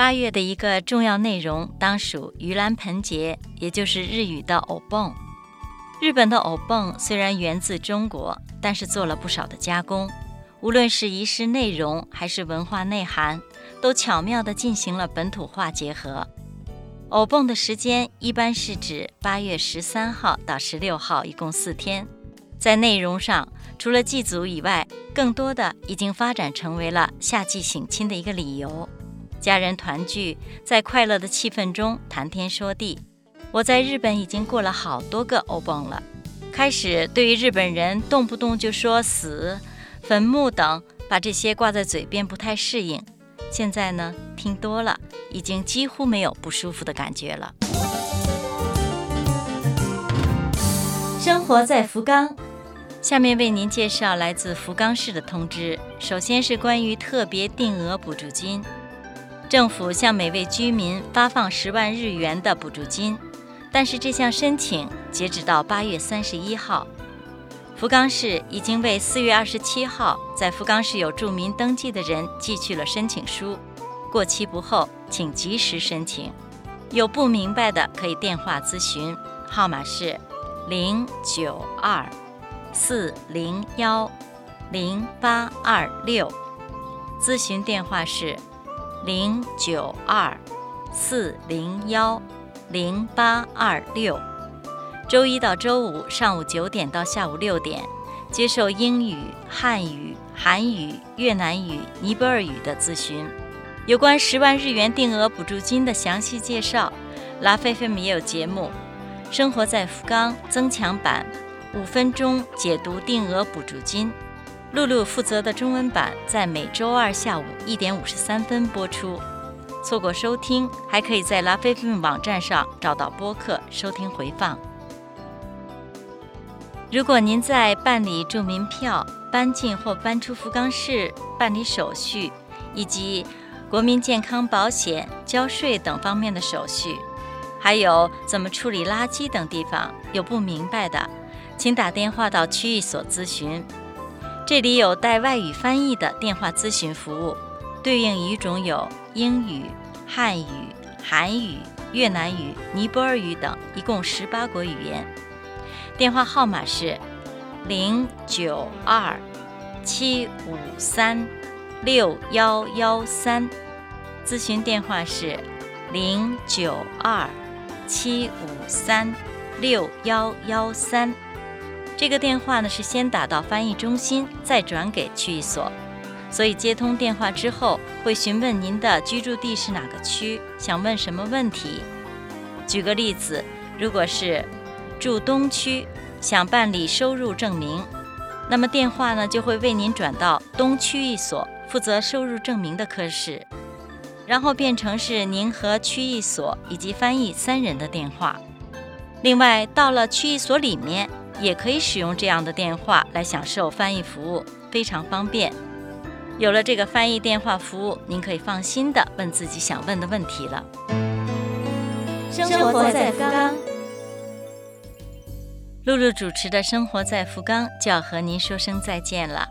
八月的一个重要内容当属盂兰盆节，也就是日语的偶蹦。日本的偶蹦虽然源自中国，但是做了不少的加工，无论是仪式内容还是文化内涵，都巧妙地进行了本土化结合。偶蹦的时间一般是指八月十三号到十六号，一共四天。在内容上，除了祭祖以外，更多的已经发展成为了夏季省亲的一个理由，家人团聚，在快乐的气氛中谈天说地。我在日本已经过了好多个欧蹦了。开始对于日本人动不动就说死、坟墓等，把这些挂在嘴边不太适应。现在呢，听多了，已经几乎没有不舒服的感觉了。生活在福冈，下面为您介绍来自福冈市的通知。首先是关于特别定额补助金，政府向每位居民发放十万日元的补助金。但是这项申请截止到八月三十一号，福冈市已经为四月二十七号在福冈市有住民登记的人寄去了申请书，过期不候，请及时申请。有不明白的可以电话咨询，号码是零九二四零幺零八二六，咨询电话是零九二四零幺。零八二六，周一到周五上午九点到下午六点，接受英语、汉语、韩语、越南语、尼泊尔语的咨询。有关十万日元定额补助金的详细介绍，拉菲菲们也有节目《生活在福冈》增强版，五分钟解读定额补助金。露露负责的中文版在每周二下午一点五十三分播出。错过收听，还可以在拉菲菲网站上找到播客收听回放。如果您在办理住民票、搬进或搬出福冈市、办理手续以及国民健康保险、交税等方面的手续，还有怎么处理垃圾等地方有不明白的，请打电话到区域所咨询。这里有带外语翻译的电话咨询服务，对应语种有。英语、汉语、韩语、越南语、尼泊尔语等，一共十八国语言。电话号码是零九二七五三六幺幺三，咨询电话是零九二七五三六幺幺三。这个电话呢是先打到翻译中心，再转给区域所。所以接通电话之后，会询问您的居住地是哪个区，想问什么问题。举个例子，如果是住东区，想办理收入证明，那么电话呢就会为您转到东区一所负责收入证明的科室，然后变成是您和区一所以及翻译三人的电话。另外，到了区一所里面，也可以使用这样的电话来享受翻译服务，非常方便。有了这个翻译电话服务，您可以放心的问自己想问的问题了。生活在福冈，露露主持的《生活在福冈》就要和您说声再见了。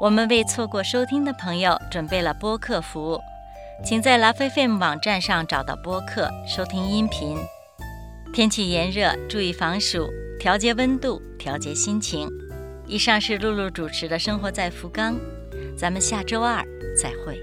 我们为错过收听的朋友准备了播客服务，请在拉菲菲姆网站上找到播客收听音频。天气炎热，注意防暑，调节温度，调节心情。以上是露露主持的《生活在福冈》。咱们下周二再会。